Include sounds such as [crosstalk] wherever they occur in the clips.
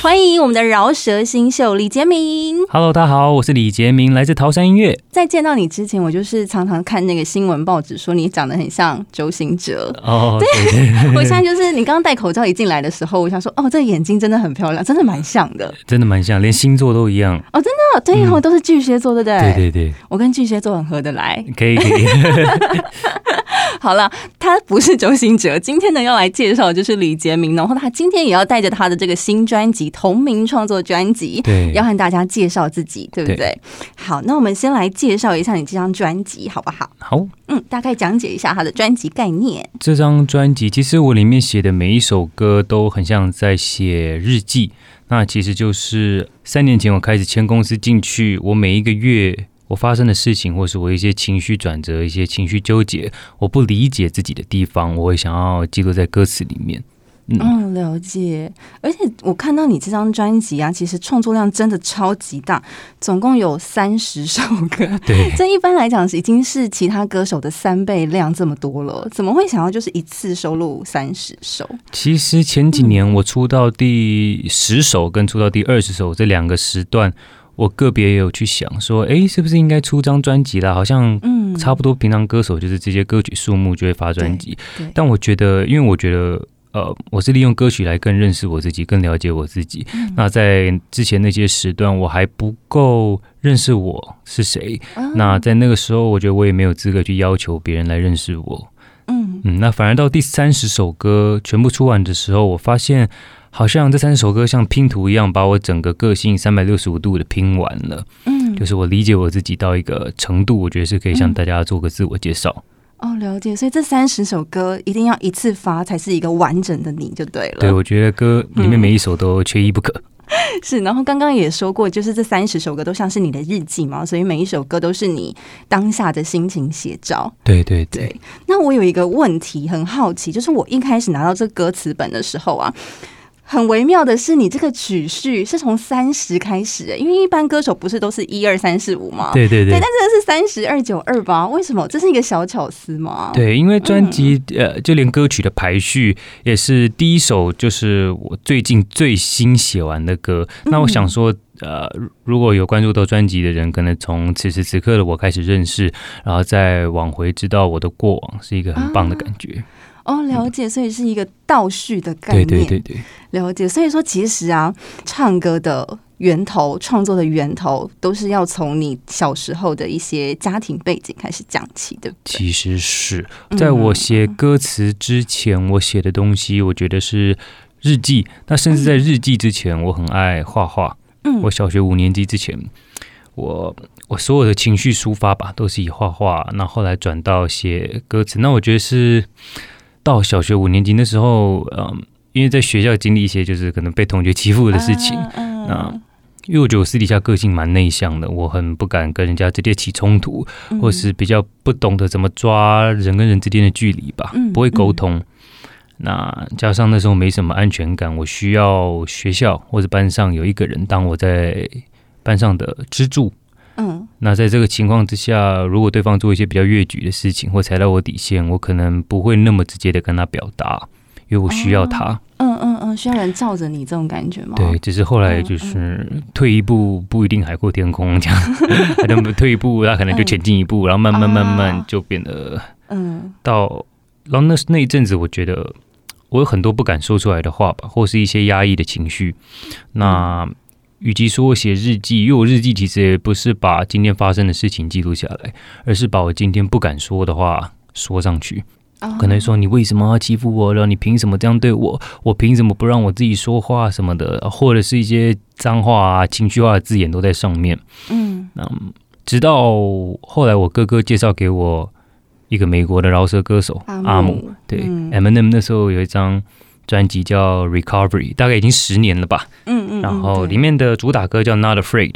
欢迎我们的饶舌新秀李杰明。Hello，大家好，我是李杰明，来自桃山音乐。在见到你之前，我就是常常看那个新闻报纸，说你长得很像周星哲。哦，对，对 [laughs] 我现在就是你刚刚戴口罩一进来的时候，我想说，哦，这个眼睛真的很漂亮，真的蛮像的，真的蛮像，连星座都一样。哦，真的，对，以后都是巨蟹座，对不对？对对对，我跟巨蟹座很合得来。可以可以。[laughs] [laughs] 好了，他不是周兴哲，今天呢要来介绍的就是李杰明，然后他今天也要带着他的这个新专辑同名创作专辑，对，要和大家介绍自己，对不对？对好，那我们先来介绍一下你这张专辑，好不好？好，嗯，大概讲解一下他的专辑概念。这张专辑其实我里面写的每一首歌都很像在写日记，那其实就是三年前我开始签公司进去，我每一个月。我发生的事情，或是我一些情绪转折、一些情绪纠结，我不理解自己的地方，我会想要记录在歌词里面。嗯，哦、了解。而且我看到你这张专辑啊，其实创作量真的超级大，总共有三十首歌。[laughs] 对，这一般来讲是已经是其他歌手的三倍量这么多了。怎么会想要就是一次收录三十首？其实前几年我出到第十首跟出到第二十首这两个时段。我个别也有去想说，哎，是不是应该出张专辑啦？好像差不多，平常歌手就是这些歌曲数目就会发专辑。但我觉得，因为我觉得，呃，我是利用歌曲来更认识我自己，更了解我自己。嗯、那在之前那些时段，我还不够认识我是谁。嗯、那在那个时候，我觉得我也没有资格去要求别人来认识我。嗯嗯。那反而到第三十首歌全部出完的时候，我发现。好像这三首歌像拼图一样，把我整个个性三百六十五度的拼完了。嗯，就是我理解我自己到一个程度，我觉得是可以向大家做个自我介绍。哦，了解。所以这三十首歌一定要一次发，才是一个完整的你就对了。对，我觉得歌里面每一首都缺一不可。嗯、[laughs] 是，然后刚刚也说过，就是这三十首歌都像是你的日记嘛，所以每一首歌都是你当下的心情写照。对对对，对。那我有一个问题很好奇，就是我一开始拿到这歌词本的时候啊。很微妙的是，你这个曲序是从三十开始，因为一般歌手不是都是一二三四五吗？对对对，对，但这个是三十二九二八，为什么？这是一个小巧思吗？对，因为专辑呃，就连歌曲的排序也是第一首就是我最近最新写完的歌。那我想说，呃，如果有关注到专辑的人，可能从此时此刻的我开始认识，然后再往回知道我的过往，是一个很棒的感觉。啊哦，了解，所以是一个倒叙的概念。对对对对，了解。所以说，其实啊，唱歌的源头、创作的源头，都是要从你小时候的一些家庭背景开始讲起对。其实是在我写歌词之前，嗯、我写的东西，我觉得是日记。那甚至在日记之前，我很爱画画。嗯，我小学五年级之前，我我所有的情绪抒发吧，都是以画画。那后来转到写歌词，那我觉得是。到小学五年级的时候，嗯，因为在学校经历一些就是可能被同学欺负的事情，啊，那因为我觉得我私底下个性蛮内向的，我很不敢跟人家直接起冲突，或是比较不懂得怎么抓人跟人之间的距离吧，不会沟通。那加上那时候没什么安全感，我需要学校或者班上有一个人当我在班上的支柱。嗯，那在这个情况之下，如果对方做一些比较越矩的事情或踩到我底线，我可能不会那么直接的跟他表达，因为我需要他。嗯嗯嗯，需要人罩着你这种感觉吗？对，只是后来就是退一步不一定海阔天空这样，[laughs] 那么退一步他可能就前进一步，然后慢慢慢慢就变得嗯，到然后那那一阵子，我觉得我有很多不敢说出来的话吧，或是一些压抑的情绪，那。与其说我写日记，因为我日记其实也不是把今天发生的事情记录下来，而是把我今天不敢说的话说上去。可能说你为什么要欺负我了？你凭什么这样对我？我凭什么不让我自己说话什么的？或者是一些脏话啊、情绪化的字眼都在上面。嗯，那直到后来我哥哥介绍给我一个美国的饶舌歌手阿姆，对，Eminem 那时候有一张。专辑叫《Recovery》，大概已经十年了吧。嗯嗯。然后里面的主打歌叫《Not Afraid》。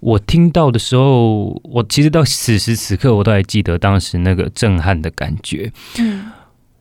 我听到的时候，我其实到此时此刻，我都还记得当时那个震撼的感觉。嗯。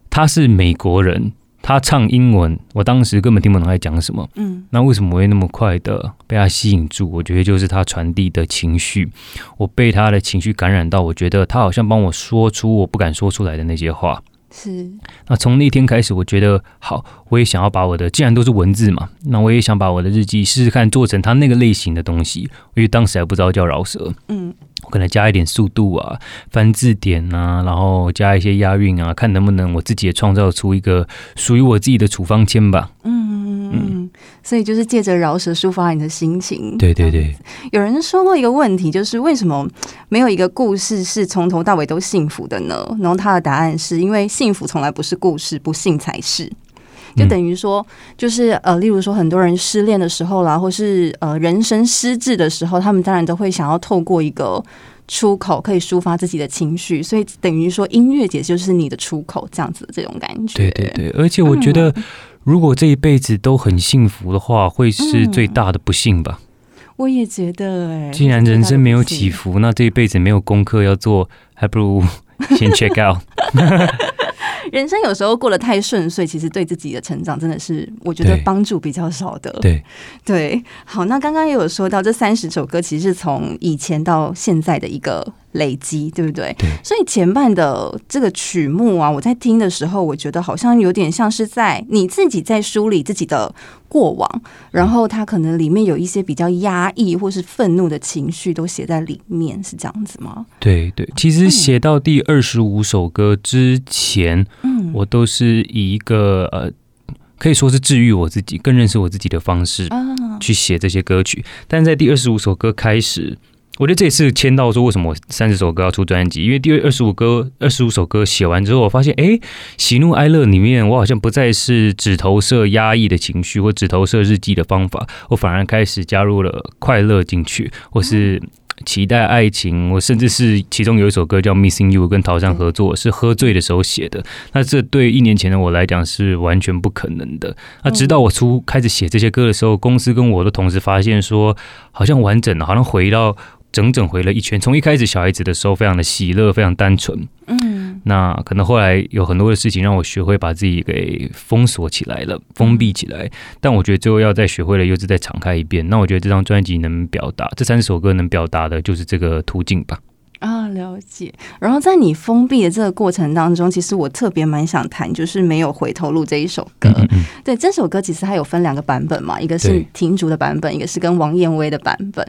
他是美国人，他唱英文，我当时根本听不懂他在讲什么。嗯，那为什么我会那么快的被他吸引住？我觉得就是他传递的情绪，我被他的情绪感染到，我觉得他好像帮我说出我不敢说出来的那些话。是。那从那天开始，我觉得好，我也想要把我的，既然都是文字嘛，那我也想把我的日记试试看做成他那个类型的东西。因为当时还不知道叫饶舌。嗯。我可能加一点速度啊，翻字典啊，然后加一些押韵啊，看能不能我自己也创造出一个属于我自己的处方签吧。嗯嗯，所以就是借着饶舌抒发你的心情。对对对。有人说过一个问题，就是为什么没有一个故事是从头到尾都幸福的呢？然后他的答案是因为幸福从来不是故事，不幸才是。就等于说，就是呃，例如说，很多人失恋的时候啦，或是呃，人生失智的时候，他们当然都会想要透过一个出口，可以抒发自己的情绪。所以等于说，音乐节就是你的出口，这样子的这种感觉。对对对，而且我觉得，如果这一辈子都很幸福的话，会是最大的不幸吧。嗯、我也觉得、欸，哎，既然人生没有起伏，那这一辈子没有功课要做，还不如先 [laughs] check out。人生有时候过得太顺遂，其实对自己的成长真的是我觉得帮助比较少的。对对，好，那刚刚也有说到这三十首歌，其实是从以前到现在的一个。累积对不对？对，所以前半的这个曲目啊，我在听的时候，我觉得好像有点像是在你自己在梳理自己的过往，然后它可能里面有一些比较压抑或是愤怒的情绪都写在里面，是这样子吗？对对，其实写到第二十五首歌之前，嗯，我都是以一个呃，可以说是治愈我自己、更认识我自己的方式去写这些歌曲，但在第二十五首歌开始。我觉得这也是签到说为什么我三十首歌要出专辑，因为第二十五歌、二十五首歌写完之后，我发现，哎，喜怒哀乐里面，我好像不再是只投射压抑的情绪或只投射日记的方法，我反而开始加入了快乐进去，或是期待爱情，我甚至是其中有一首歌叫《Missing You》，跟陶山合作，是喝醉的时候写的。那这对一年前的我来讲是完全不可能的。那直到我出开始写这些歌的时候，公司跟我的同事发现说，好像完整了，好像回到。整整回了一圈，从一开始小孩子的时候非常的喜乐，非常单纯，嗯，那可能后来有很多的事情让我学会把自己给封锁起来了，封闭起来。但我觉得最后要再学会了，又是再敞开一遍。那我觉得这张专辑能表达，这三首歌能表达的就是这个途径吧。啊，了解。然后在你封闭的这个过程当中，其实我特别蛮想谈，就是没有回头路这一首歌。嗯嗯，对，这首歌其实它有分两个版本嘛，一个是停竹的版本，一个是跟王燕威的版本。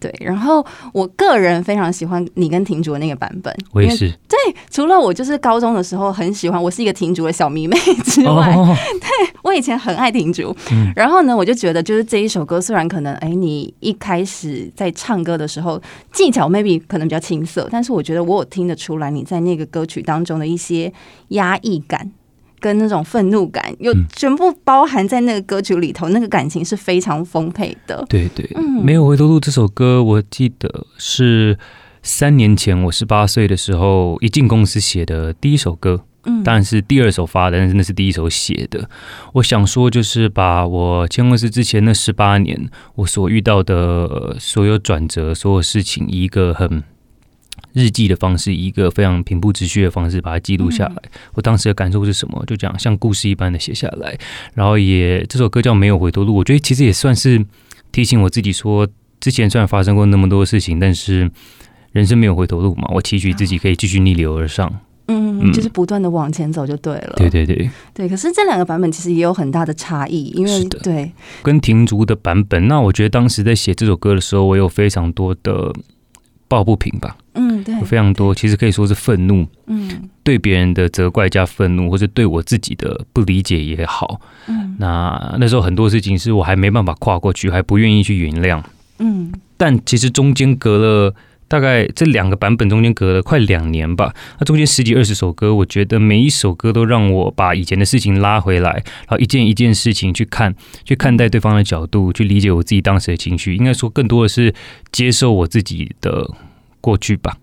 对，然后我个人非常喜欢你跟婷竹的那个版本，我也是。对，除了我就是高中的时候很喜欢，我是一个婷竹的小迷妹之外，[laughs] 哦、对我以前很爱婷竹。嗯、然后呢，我就觉得就是这一首歌，虽然可能哎，你一开始在唱歌的时候技巧 maybe 可能比较青涩，但是我觉得我有听得出来你在那个歌曲当中的一些压抑感。跟那种愤怒感，又全部包含在那个歌曲里头，嗯、那个感情是非常丰沛的。对对，嗯、没有回头路这首歌，我记得是三年前我十八岁的时候一进公司写的第一首歌，嗯，当然是第二首发的，但是那是第一首写的。我想说，就是把我签公司之前那十八年我所遇到的所有转折、所有事情，一个很。日记的方式，一个非常平铺直叙的方式，把它记录下来。嗯、我当时的感受是什么？就这样像故事一般的写下来。然后也这首歌叫《没有回头路》，我觉得其实也算是提醒我自己说，之前虽然发生过那么多事情，但是人生没有回头路嘛。我期许自己可以继续逆流而上。嗯，嗯就是不断的往前走就对了。对对对，对。可是这两个版本其实也有很大的差异，因为对跟停竹的版本，那我觉得当时在写这首歌的时候，我有非常多的。抱不平吧，嗯，对，有非常多，其实可以说是愤怒，嗯，对别人的责怪加愤怒，或者对我自己的不理解也好，嗯，那那时候很多事情是我还没办法跨过去，还不愿意去原谅，嗯，但其实中间隔了大概这两个版本中间隔了快两年吧，那中间十几二十首歌，我觉得每一首歌都让我把以前的事情拉回来，然后一件一件事情去看，去看待对方的角度，去理解我自己当时的情绪，应该说更多的是接受我自己的。过去吧，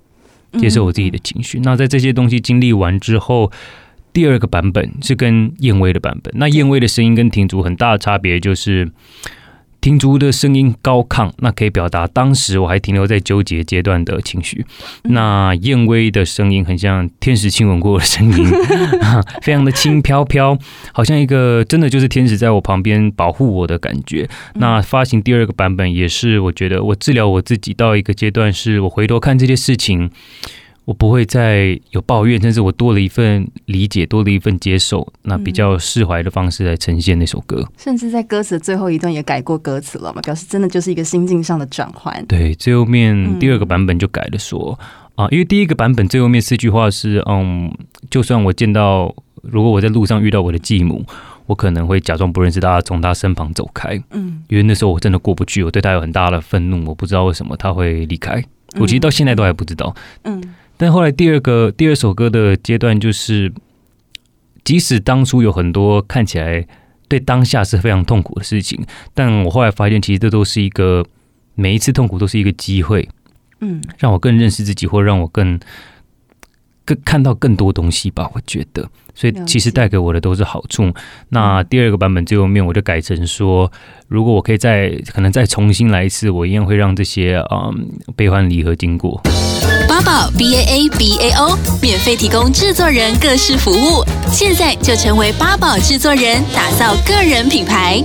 接受我自己的情绪。嗯、那在这些东西经历完之后，第二个版本是跟燕威的版本。那燕威的声音跟庭竹很大的差别就是，听竹的声音高亢，那可以表达当时我还停留在纠结阶段的情绪。那燕威的声音很像天使亲吻过的声音，[laughs] 非常的轻飘飘，好像一个真的就是天使在我旁边保护我的感觉。那发行第二个版本也是，我觉得我治疗我自己到一个阶段，是我回头看这些事情。我不会再有抱怨，甚至我多了一份理解，多了一份接受，那比较释怀的方式来呈现那首歌。甚至在歌词的最后一段也改过歌词了嘛，表示真的就是一个心境上的转换。对，最后面第二个版本就改了说，说啊，因为第一个版本最后面四句话是，嗯，就算我见到，如果我在路上遇到我的继母，我可能会假装不认识他，从他身旁走开。嗯，因为那时候我真的过不去，我对他有很大的愤怒，我不知道为什么他会离开，我其实到现在都还不知道。嗯。但后来第二个第二首歌的阶段就是，即使当初有很多看起来对当下是非常痛苦的事情，但我后来发现，其实这都是一个每一次痛苦都是一个机会，嗯，让我更认识自己，或让我更更看到更多东西吧。我觉得，所以其实带给我的都是好处。那第二个版本最后面我就改成说，如果我可以再可能再重新来一次，我一样会让这些嗯悲欢离合经过。八宝 B A A B A O 免费提供制作人各式服务，现在就成为八宝制作人，打造个人品牌。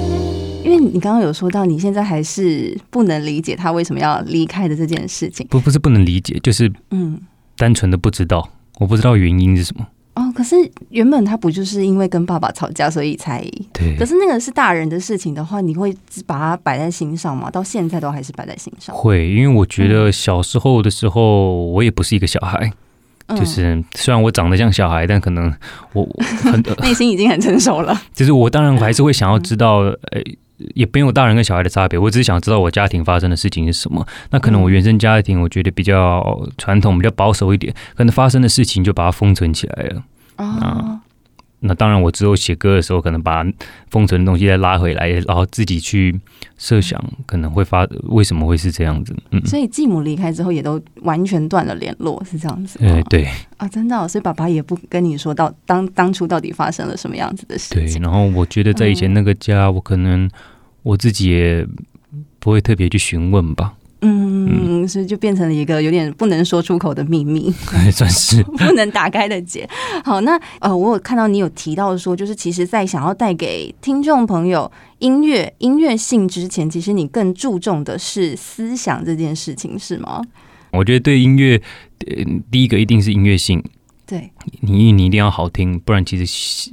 因为你刚刚有说到，你现在还是不能理解他为什么要离开的这件事情。不，不是不能理解，就是嗯，单纯的不知道，我不知道原因是什么。哦，可是原本他不就是因为跟爸爸吵架，所以才对。可是那个是大人的事情的话，你会把它摆在心上吗？到现在都还是摆在心上。会，因为我觉得小时候的时候，我也不是一个小孩，嗯、就是虽然我长得像小孩，但可能我 [laughs] 很内心已经很成熟了。[laughs] 就是我当然还是会想要知道，呃、欸，也没有大人跟小孩的差别。我只是想知道我家庭发生的事情是什么。那可能我原生家庭，我觉得比较传统，比较保守一点，可能发生的事情就把它封存起来了。啊，那当然，我之后写歌的时候，可能把封存的东西再拉回来，然后自己去设想可能会发为什么会是这样子。嗯，所以继母离开之后，也都完全断了联络，是这样子。哎，对啊，真的，哦，所以爸爸也不跟你说到当当初到底发生了什么样子的事情。对，然后我觉得在以前那个家，嗯，我可能我自己也不会特别去询问吧。嗯，所以就变成了一个有点不能说出口的秘密，还 [laughs] 算是 [laughs] 不能打开的结。好，那呃，我有看到你有提到说，就是其实，在想要带给听众朋友音乐音乐性之前，其实你更注重的是思想这件事情，是吗？我觉得对音乐，呃，第一个一定是音乐性。对，你你一定要好听，不然其实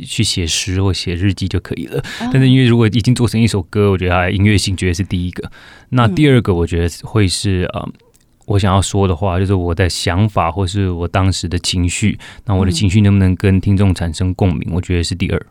去写诗或写日记就可以了。但是因为如果已经做成一首歌，我觉得它音乐性绝对是第一个。那第二个，我觉得会是啊、呃，我想要说的话，就是我的想法或是我当时的情绪。那我的情绪能不能跟听众产生共鸣？我觉得是第二。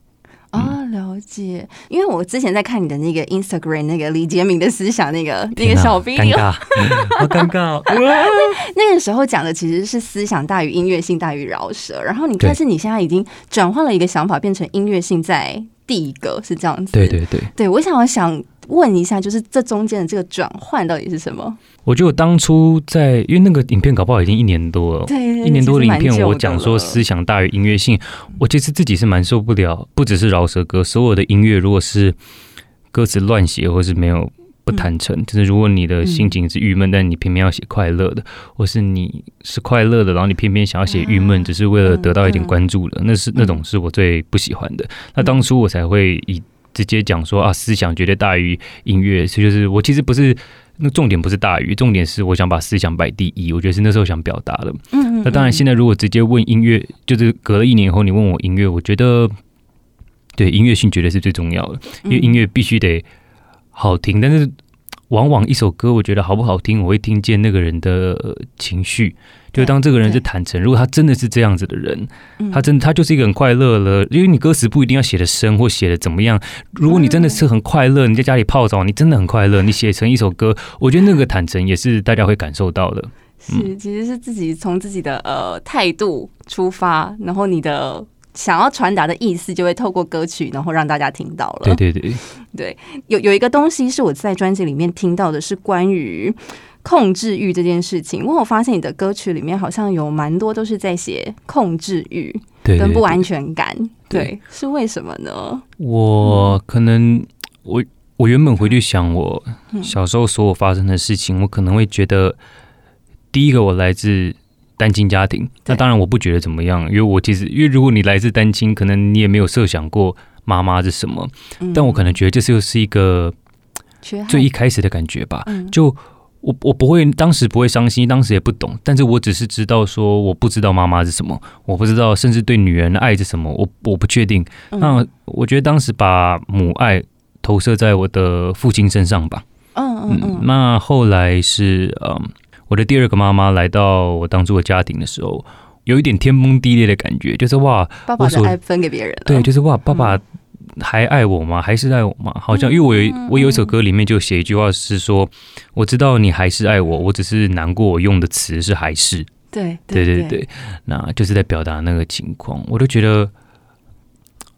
啊、哦，了解。因为我之前在看你的那个 Instagram，那个李杰明的思想，那个那个小 V，尴尬，[laughs] 好尴尬。[laughs] 那个时候讲的其实是思想大于音乐性大于饶舌，然后你但是你现在已经转换了一个想法，变成音乐性在第一个，是这样子。对对对，对我想要想问一下，就是这中间的这个转换到底是什么？我觉得我当初在，因为那个影片搞不好已经一年多了，对，一年多的影片，我讲说思想大于音乐性，我其实自己是蛮受不了。不只是饶舌歌，所有的音乐如果是歌词乱写，或是没有不坦诚，嗯、就是如果你的心情是郁闷，但你偏偏要写快乐的，或是你是快乐的，然后你偏偏想要写郁闷，只是为了得到一点关注的，那是那种是我最不喜欢的。那当初我才会以直接讲说啊，思想绝对大于音乐，所以就是我其实不是。那重点不是大于，重点是我想把思想摆第一，我觉得是那时候想表达的。嗯，嗯，嗯，那当然，现在如果直接问音乐，就是隔了一年以后你问我音乐，我觉得对音乐性绝对是最重要的，因为音乐必须得好听。但是往往一首歌，我觉得好不好听，我会听见那个人的情绪。就当这个人是坦诚，如果他真的是这样子的人，他真他就是一个很快乐了。因为你歌词不一定要写的深或写的怎么样，如果你真的是很快乐，你在家里泡澡，你真的很快乐，你写成一首歌，我觉得那个坦诚也是大家会感受到的。是，其实是自己从自己的呃态度出发，然后你的想要传达的意思就会透过歌曲，然后让大家听到了。对对对，对，有有一个东西是我在专辑里面听到的，是关于。控制欲这件事情，因为我发现你的歌曲里面好像有蛮多都是在写控制欲跟不安全感，对，对，对，对，是为什么呢？我可能我我原本回去想我小时候所有发生的事情，我可能会觉得，第一个我来自单亲家庭，那当然我不觉得怎么样，因为我其实因为如果你来自单亲，可能你也没有设想过妈妈是什么，但我可能觉得这是又是一个最一开始的感觉吧，就。我我不会，当时不会伤心，当时也不懂，但是我只是知道说，我不知道妈妈是什么，我不知道，甚至对女人的爱是什么，我我不确定。那我觉得当时把母爱投射在我的父亲身上吧。嗯嗯嗯。那后来是嗯，我的第二个妈妈来到我当初的家庭的时候，有一点天崩地裂的感觉，就是哇，爸爸的爱分给别人了。对，就是哇，爸爸。还爱我吗？还是爱我吗？好像因为我有我有一首歌里面就写一句话是说，我知道你还是爱我，我只是难过，我用的词是还是。对对对对，那就是在表达那个情况。我都觉得，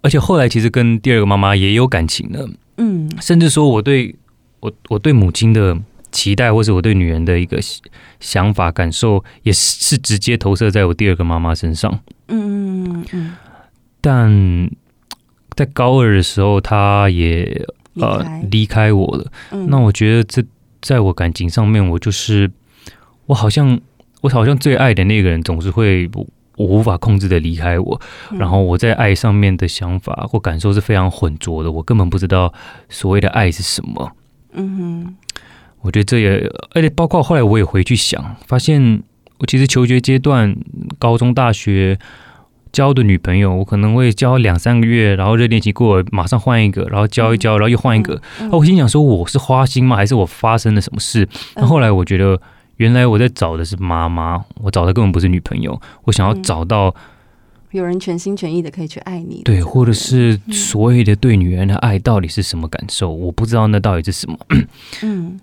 而且后来其实跟第二个妈妈也有感情了。嗯，甚至说我对我我对母亲的期待，或是我对女人的一个想法感受，也是直接投射在我第二个妈妈身上。嗯嗯嗯，但。在高二的时候，她也呃离开我了。嗯、那我觉得这在我感情上面，我就是我好像我好像最爱的那个人总是会我，我无法控制的离开我。嗯、然后我在爱上面的想法或感受是非常浑浊的，我根本不知道所谓的爱是什么。嗯哼，我觉得这也而且包括后来我也回去想，发现我其实求学阶段，高中、大学。交的女朋友，我可能会交两三个月，然后热恋期过了，马上换一个，然后交一交，然后又换一个。嗯嗯、我心想说，我是花心吗？还是我发生了什么事？那、嗯、后来我觉得，原来我在找的是妈妈，我找的根本不是女朋友。我想要找到、嗯、有人全心全意的可以去爱你，对，或者是所谓的对女人的爱到底是什么感受？我不知道那到底是什么。嗯，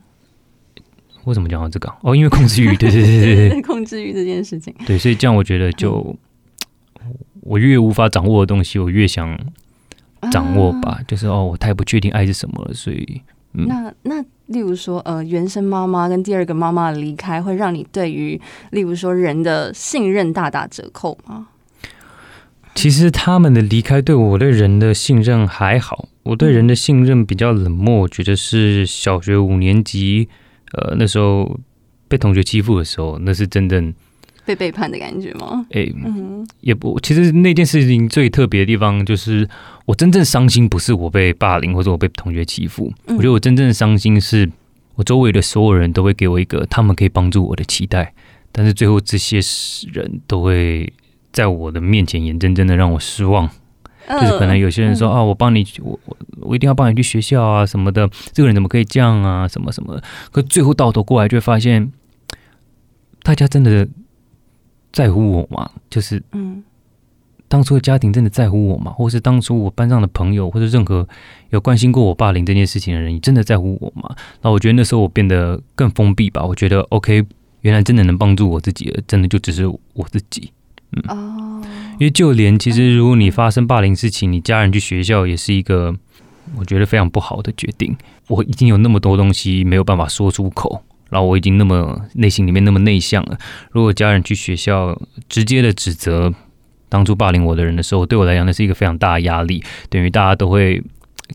为什么讲到这个？哦，因为控制欲，对对对对对，[laughs] 控制欲这件事情，对，所以这样我觉得就。嗯我越无法掌握的东西，我越想掌握吧。啊、就是哦，我太不确定爱是什么了，所以，嗯、那那例如说，呃，原生妈妈跟第二个妈妈的离开，会让你对于例如说人的信任大打折扣吗？其实他们的离开对我对人的信任还好，我对人的信任比较冷漠。我觉得是小学五年级，呃，那时候被同学欺负的时候，那是真正。被背叛的感觉吗？哎、欸，嗯、也不，其实那件事情最特别的地方就是，我真正伤心不是我被霸凌或者我被同学欺负，嗯、我觉得我真正的伤心是我周围的所有人都会给我一个他们可以帮助我的期待，但是最后这些人都会在我的面前眼睁睁的让我失望，呃、就是可能有些人说、嗯、啊，我帮你，我我我一定要帮你去学校啊什么的，这个人怎么可以这样啊什么什么的，可最后到头过来就会发现，大家真的。在乎我吗？就是，嗯，当初的家庭真的在乎我吗？或是当初我班上的朋友，或者任何有关心过我霸凌这件事情的人，你真的在乎我吗？那我觉得那时候我变得更封闭吧。我觉得 OK，原来真的能帮助我自己的，真的就只是我自己。嗯，哦，因为就连其实如果你发生霸凌事情，你家人去学校也是一个我觉得非常不好的决定。我已经有那么多东西没有办法说出口。然后我已经那么内心里面那么内向了，如果家人去学校直接的指责当初霸凌我的人的时候，对我来讲那是一个非常大的压力，等于大家都会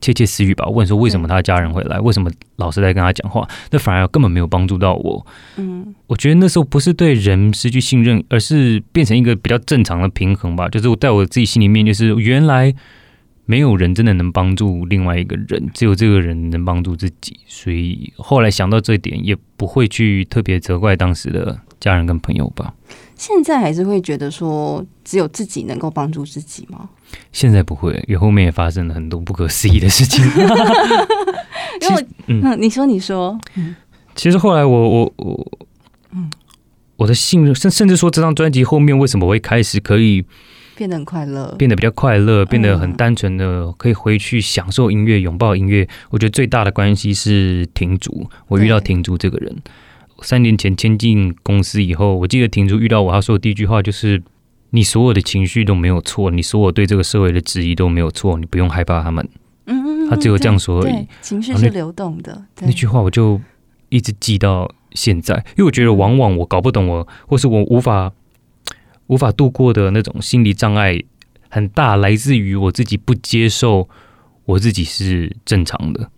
窃窃私语吧，问说为什么他的家人会来，为什么老师在跟他讲话，那反而根本没有帮助到我。嗯，我觉得那时候不是对人失去信任，而是变成一个比较正常的平衡吧，就是我在我自己心里面，就是原来。没有人真的能帮助另外一个人，只有这个人能帮助自己。所以后来想到这一点，也不会去特别责怪当时的家人跟朋友吧。现在还是会觉得说，只有自己能够帮助自己吗？现在不会，因为后面也发生了很多不可思议的事情。[laughs] 因为我嗯，你说你说，其实后来我我我，嗯，我的信任，甚甚至说这张专辑后面为什么会开始可以。变得很快乐，变得比较快乐，变得很单纯的可以回去享受音乐，拥抱音乐。我觉得最大的关系是停竹，我遇到停竹这个人。三年前签进公司以后，我记得婷竹遇到我，他说的第一句话就是：“你所有的情绪都没有错，你所有对这个社会的质疑都没有错，你不用害怕他们。”嗯嗯，他只有这样说而已。情绪是流动的，那句话我就一直记到现在，因为我觉得往往我搞不懂我，或是我无法。无法度过的那种心理障碍很大，来自于我自己不接受我自己是正常的。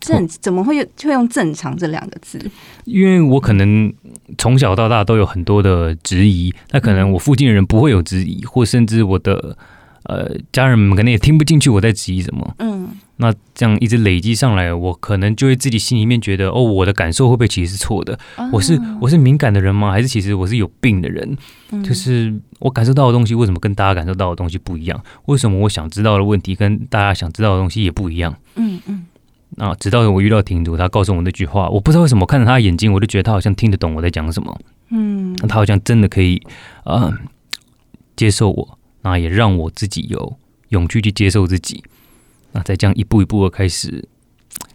正怎么会用会用正常这两个字？因为我可能从小到大都有很多的质疑，那可能我附近的人不会有质疑，或甚至我的呃家人们可能也听不进去我在质疑什么。嗯，那这样一直累积上来，我可能就会自己心里面觉得，哦，我的感受会不会其实是错的？我是我是敏感的人吗？还是其实我是有病的人？就是我感受到的东西为什么跟大家感受到的东西不一样？为什么我想知道的问题跟大家想知道的东西也不一样？嗯嗯。啊！直到我遇到亭主，他告诉我那句话，我不知道为什么，看着他的眼睛，我就觉得他好像听得懂我在讲什么。嗯，他好像真的可以，呃，接受我，那也让我自己有勇气去接受自己。那再这样一步一步的开始，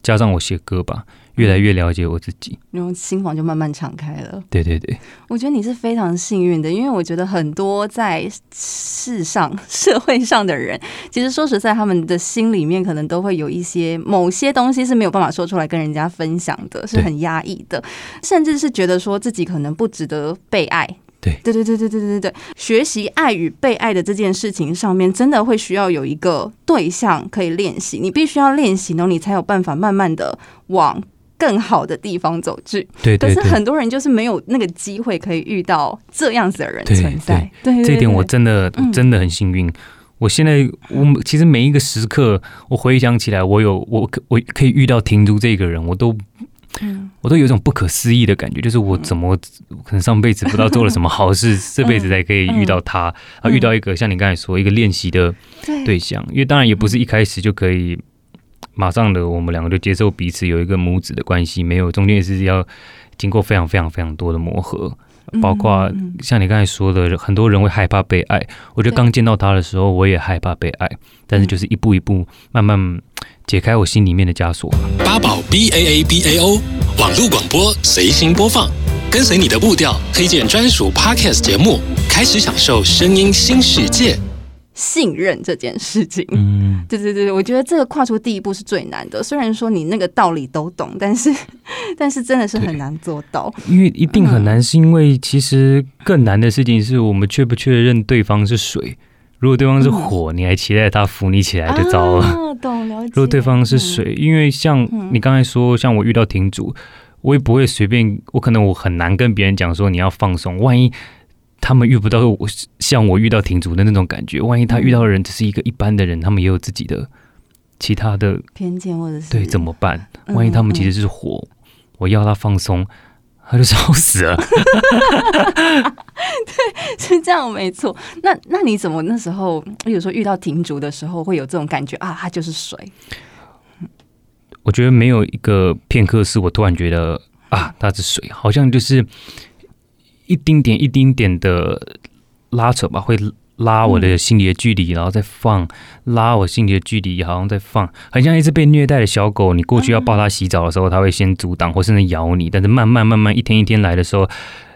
加上我写歌吧。越来越了解我自己，然后心房就慢慢敞开了。对对对，我觉得你是非常幸运的，因为我觉得很多在世上、[laughs] 社会上的人，其实说实在，他们的心里面可能都会有一些某些东西是没有办法说出来跟人家分享的，是很压抑的，甚至是觉得说自己可能不值得被爱。对对对对对对对对，学习爱与被爱的这件事情上面，真的会需要有一个对象可以练习，你必须要练习，然后你才有办法慢慢的往。更好的地方走去，对，对，对，可是很多人就是没有那个机会可以遇到这样子的人存在。对，这一点我真的真的很幸运。嗯、我现在我其实每一个时刻，我回想起来，我有我可我可以遇到婷珠这个人，我都，嗯，我都有一种不可思议的感觉，就是我怎么可能上辈子不知道做了什么好事，[laughs] 这辈子才可以遇到他，啊，遇到一个像你刚才说一个练习的对。象，因为当然也不是一开始就可以。马上的，我们两个就接受彼此有一个母子的关系，没有中间也是要经过非常非常非常多的磨合，包括像你刚才说的，很多人会害怕被爱。我觉得刚见到他的时候，我也害怕被爱，但是就是一步一步慢慢解开我心里面的枷锁。八宝 B A A B A O 网络广播随心播放，跟随你的步调，推荐专属 Podcast 节目，开始享受声音新世界。信任这件事情，嗯，[laughs] 对对对，我觉得这个跨出第一步是最难的。虽然说你那个道理都懂，但是，[laughs] 但是真的是很难做到。因为一定很难，是因为其实更难的事情是我们确不确认对方是水。如果对方是火，你还期待他扶你起来就糟了。啊，懂了解。如果对方是水，因为像你刚才说，像我遇到亭主，我也不会随便，我可能我很难跟别人讲说你要放松，万一。他们遇不到我像我遇到停主的那种感觉，万一他遇到的人只是一个一般的人，他们也有自己的其他的偏见或者是对怎么办？万一他们其实是火，嗯嗯，我要他放松，他就烧死了。[laughs] 对，是这样没错。那那你怎么那时候有时候遇到停主的时候会有这种感觉啊？他就是水。我觉得没有一个片刻是我突然觉得啊，他是水，好像就是。一丁点一丁点的拉扯吧，会拉我的心理的距离，然后再放，拉我心理的距离，好像在放，很像一只被虐待的小狗。你过去要抱它洗澡的时候，它会先阻挡或甚至咬你，但是慢慢慢慢一天一天来的时候，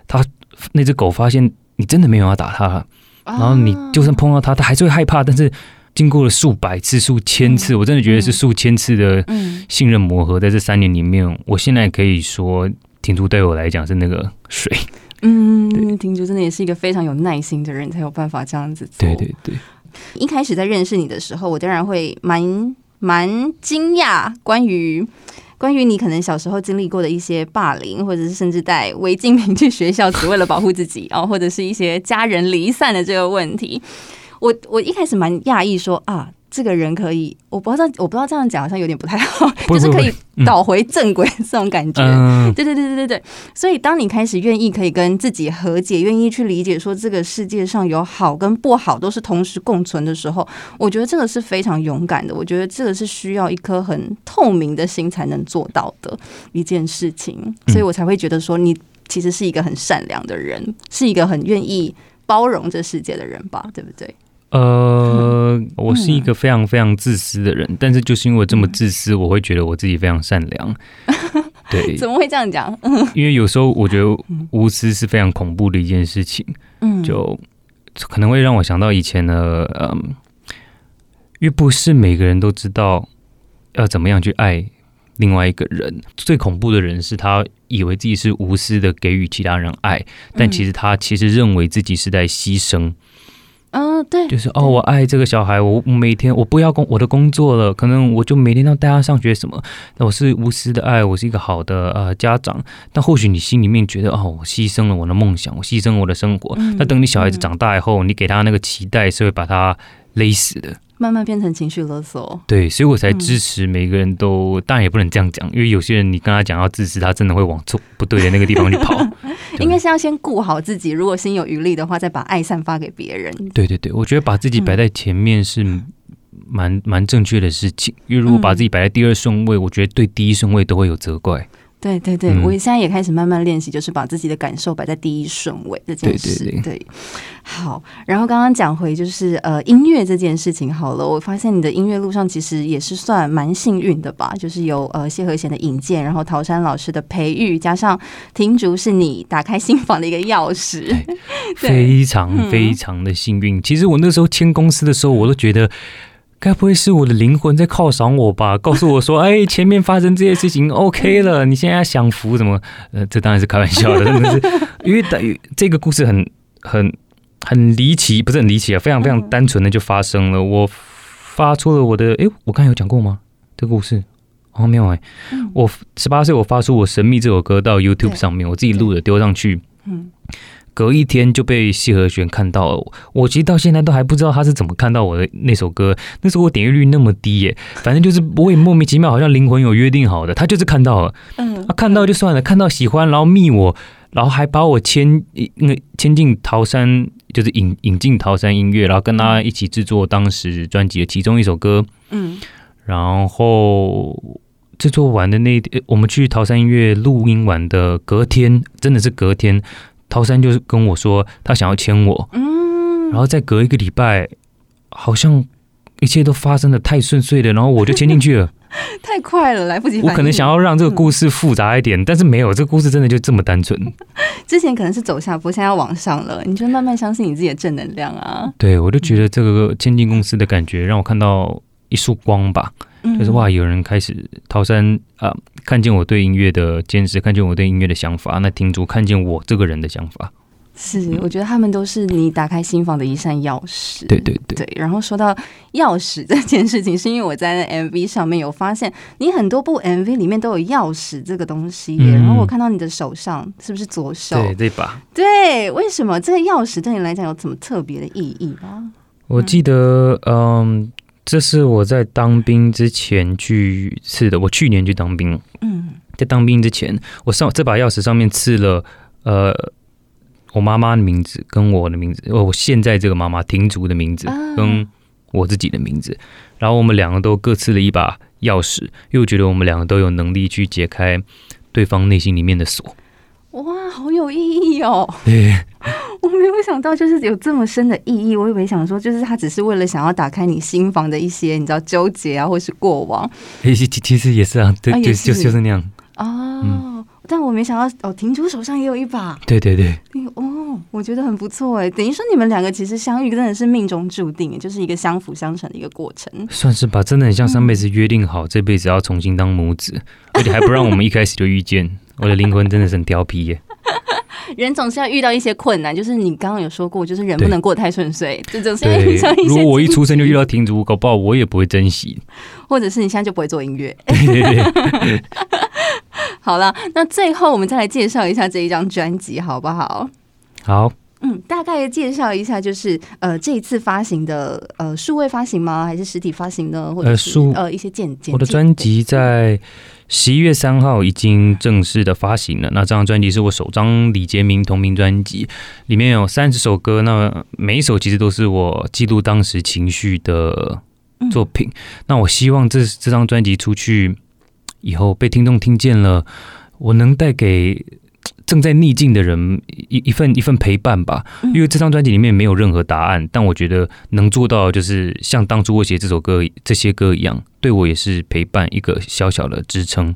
它那只狗发现你真的没有要打它了，然后你就算碰到它，它还是会害怕。但是经过了数百次、数千次，我真的觉得是数千次的信任磨合，在这三年里面，我现在可以说，停住对我来讲是那个水。嗯，婷竹真的也是一个非常有耐心的人，才有办法这样子做。对对对，一开始在认识你的时候，我当然会蛮蛮惊讶，关于关于你可能小时候经历过的一些霸凌，或者是甚至带违禁品去学校只为了保护自己，然后或者是一些家人离散的这个问题。我我一开始蛮讶异说啊。这个人可以，我不知道，我不知道这样讲好像有点不太好，[laughs] 就是可以倒回正轨这种感觉。嗯、对对对对对对。所以，当你开始愿意可以跟自己和解，愿意去理解说这个世界上有好跟不好都是同时共存的时候，我觉得这个是非常勇敢的。我觉得这个是需要一颗很透明的心才能做到的一件事情。所以我才会觉得说，你其实是一个很善良的人，是一个很愿意包容这世界的人吧？对不对？呃，我是一个非常非常自私的人，嗯、但是就是因为这么自私，我会觉得我自己非常善良。[laughs] 对，怎么会这样讲？[laughs] 因为有时候我觉得无私是非常恐怖的一件事情。嗯，就可能会让我想到以前的，嗯，因为不是每个人都知道要怎么样去爱另外一个人。最恐怖的人是他以为自己是无私的给予其他人爱，但其实他其实认为自己是在牺牲。嗯，对，就是哦，我爱这个小孩，我每天我不要工我的工作了，可能我就每天要带他上学什么，那我是无私的爱，我是一个好的呃家长。但或许你心里面觉得哦，我牺牲了我的梦想，我牺牲了我的生活。嗯、那等你小孩子长大以后，嗯、你给他那个期待是会把他勒死的。慢慢变成情绪勒索，对，所以我才支持每个人都，嗯、当然也不能这样讲，因为有些人你跟他讲要支持，他真的会往错不对的那个地方去跑。应该是要先顾好自己，如果心有余力的话，再把爱散发给别人。对对对，我觉得把自己摆在前面是蛮蛮、蛮正确的事情，因为如果把自己摆在第二顺位，我觉得对第一顺位都会有责怪。对对对，嗯、我现在也开始慢慢练习，就是把自己的感受摆在第一顺位这件事。对，对，对，对，好。然后刚刚讲回就是呃音乐这件事情好了，我发现你的音乐路上其实也是算蛮幸运的吧，就是有呃谢和弦的引荐，然后陶山老师的培育，加上听竹是你打开心房的一个钥匙，[laughs] 非常非常的幸运。嗯、其实我那时候签公司的时候，我都觉得。该不会是我的灵魂在犒赏我吧？告诉我说：“哎，前面发生这些事情，[laughs] OK 了，你现在要享福怎么？”呃，这当然是开玩笑的，真的是因为等于这个故事很很很离奇，不是很离奇啊，非常非常单纯的就发生了。我发出了我的，哎，我刚才有讲过吗？这个故事哦，没有哎，我十八岁，我发出我神秘这首歌到 YouTube 上面，我自己录的，丢上去，嗯。隔一天就被谢和弦看到了，我其实到现在都还不知道他是怎么看到我的那首歌。那时候我点阅率那么低耶，反正就是我也莫名其妙，好像灵魂有约定好的，他就是看到了，嗯，他看到就算了，看到喜欢，然后密我，然后还把我签那签进桃山，就是引引进桃山音乐，然后跟他一起制作当时专辑的其中一首歌，嗯，然后制作完的那天，我们去桃山音乐录音完的隔天，真的是隔天。陶山就是跟我说，他想要签我，嗯，然后再隔一个礼拜，好像一切都发生的太顺遂了，然后我就签进去了，[laughs] 太快了，来不及。我可能想要让这个故事复杂一点，嗯、但是没有，这个故事真的就这么单纯。[laughs] 之前可能是走下坡，现在要往上了，你就慢慢相信你自己的正能量啊。对，我就觉得这个签进公司的感觉，让我看到一束光吧。就是哇，有人开始陶山啊、呃，看见我对音乐的坚持，看见我对音乐的想法，那听主看见我这个人的想法，是，我觉得他们都是你打开心房的一扇钥匙。对对对，对。然后说到钥匙这件事情，是因为我在那 MV 上面有发现，你很多部 MV 里面都有钥匙这个东西耶。嗯、然后我看到你的手上是不是左手？对对吧？对，为什么这个钥匙对你来讲有什么特别的意义吗？我记得，嗯。这是我在当兵之前去刺的。我去年去当兵，嗯，在当兵之前，我上这把钥匙上面刺了，呃，我妈妈的名字跟我的名字，我现在这个妈妈婷竹的名字跟我自己的名字，然后我们两个都各刺了一把钥匙，因为我觉得我们两个都有能力去解开对方内心里面的锁。哇，好有意义哦！对，[laughs] 我没有想到就是有这么深的意义。我以为想说，就是他只是为了想要打开你心房的一些，你知道纠结啊，或是过往。其其实也是啊，对，就就就是那样。哦，嗯、但我没想到哦，婷珠手上也有一把。对对对。哦，我觉得很不错哎，等于说你们两个其实相遇真的是命中注定，就是一个相辅相成的一个过程。算是吧，真的很像上辈子约定好，这辈子要重新当母子，嗯、而且还不让我们一开始就遇见。[laughs] 我的灵魂真的是很调皮耶！人总是要遇到一些困难，就是你刚刚有说过，就是人不能过得太顺遂，[laughs] 这总是要遇到一些。如果我一出生就遇到听竹，搞不好我也不会珍惜。[laughs] 或者是你现在就不会做音乐。[laughs] 好了，那最后我们再来介绍一下这一张专辑，好不好？好。嗯，大概介绍一下，就是呃，这一次发行的呃，数位发行吗？还是实体发行呢？或者是呃，呃，一些简简。我的专辑在十一月三号已经正式的发行了。那这张专辑是我首张李杰明同名专辑，里面有三十首歌，那每一首其实都是我记录当时情绪的作品。那我希望这这张专辑出去以后被听众听见了，我能带给。正在逆境的人一一份一份陪伴吧，因为这张专辑里面没有任何答案，但我觉得能做到就是像当初我写这首歌这些歌一样，对我也是陪伴一个小小的支撑，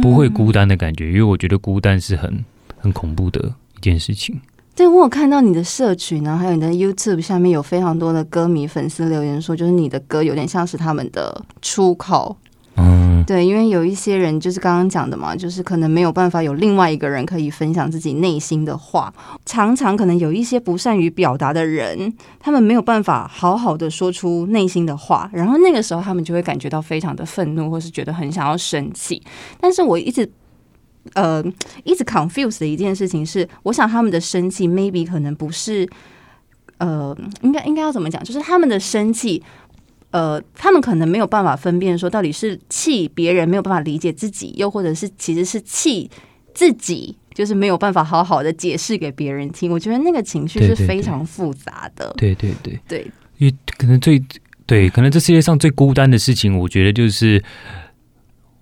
不会孤单的感觉，因为我觉得孤单是很很恐怖的一件事情。对，我有看到你的社群呢，还有你的 YouTube 下面有非常多的歌迷粉丝留言说，就是你的歌有点像是他们的出口。嗯，对，因为有一些人就是刚刚讲的嘛，就是可能没有办法有另外一个人可以分享自己内心的话，常常可能有一些不善于表达的人，他们没有办法好好的说出内心的话，然后那个时候他们就会感觉到非常的愤怒，或是觉得很想要生气。但是我一直呃一直 confuse 的一件事情是，我想他们的生气 maybe 可能不是呃，应该应该要怎么讲，就是他们的生气。呃，他们可能没有办法分辨说到底是气别人没有办法理解自己，又或者是其实是气自己，就是没有办法好好的解释给别人听。我觉得那个情绪是非常复杂的。对对对对，对，因为可能最对，可能这世界上最孤单的事情，我觉得就是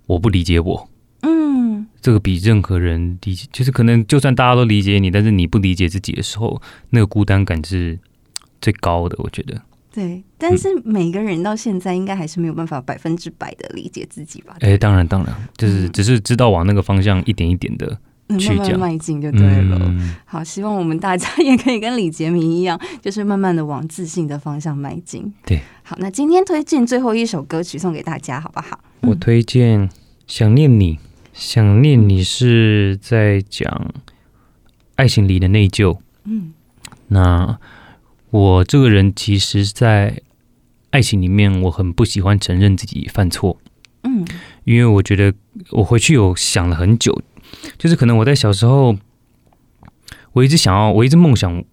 我不理解我。嗯，这个比任何人理解，就是可能就算大家都理解你，但是你不理解自己的时候，那个孤单感是最高的。我觉得。对，但是每个人到现在应该还是没有办法百分之百的理解自己吧？哎、欸，当然，当然，就是只是知道往那个方向一点一点的去慢慢迈进就对了。嗯、好，希望我们大家 [laughs] 也可以跟李杰明一样，就是慢慢的往自信的方向迈进。对，好，那今天推荐最后一首歌曲送给大家，好不好？我推荐《想念你》，想念你是在讲爱情里的内疚。嗯，那。我这个人其实，在爱情里面，我很不喜欢承认自己犯错。嗯，因为我觉得我回去有想了很久，就是可能我在小时候，我一直想要，我一直梦想，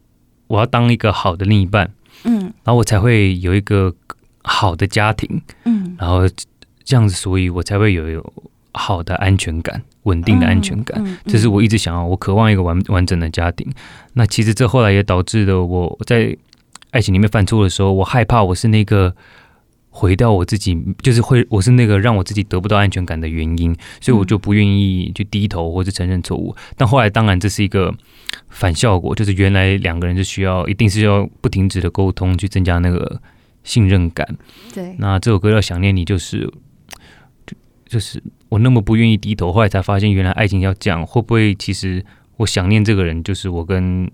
我要当一个好的另一半。嗯，然后我才会有一个好的家庭。嗯，然后这样子，所以我才会有有好的安全感。稳定的安全感，这是我一直想要，我渴望一个完完整的家庭。那其实这后来也导致了我在爱情里面犯错的时候，我害怕我是那个毁掉我自己，就是会我是那个让我自己得不到安全感的原因，所以我就不愿意去低头或者承认错误。但后来当然这是一个反效果，就是原来两个人是需要一定是要不停止的沟通去增加那个信任感。对，那这首歌要想念你，就是就就是。我那么不愿意低头，后来才发现，原来爱情要这样。会不会其实我想念这个人，就是我跟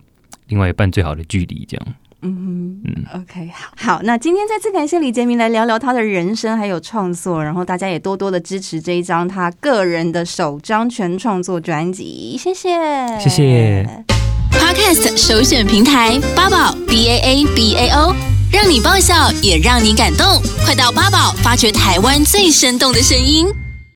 另外一半最好的距离？这样。嗯嗯，OK，好，好。那今天再次感谢李杰明来聊聊他的人生还有创作，然后大家也多多的支持这一张他个人的首张全创作专辑，谢谢，谢谢。Podcast 首选平台八宝 B A A B A O，让你爆笑也让你感动，快到八宝发掘台湾最生动的声音。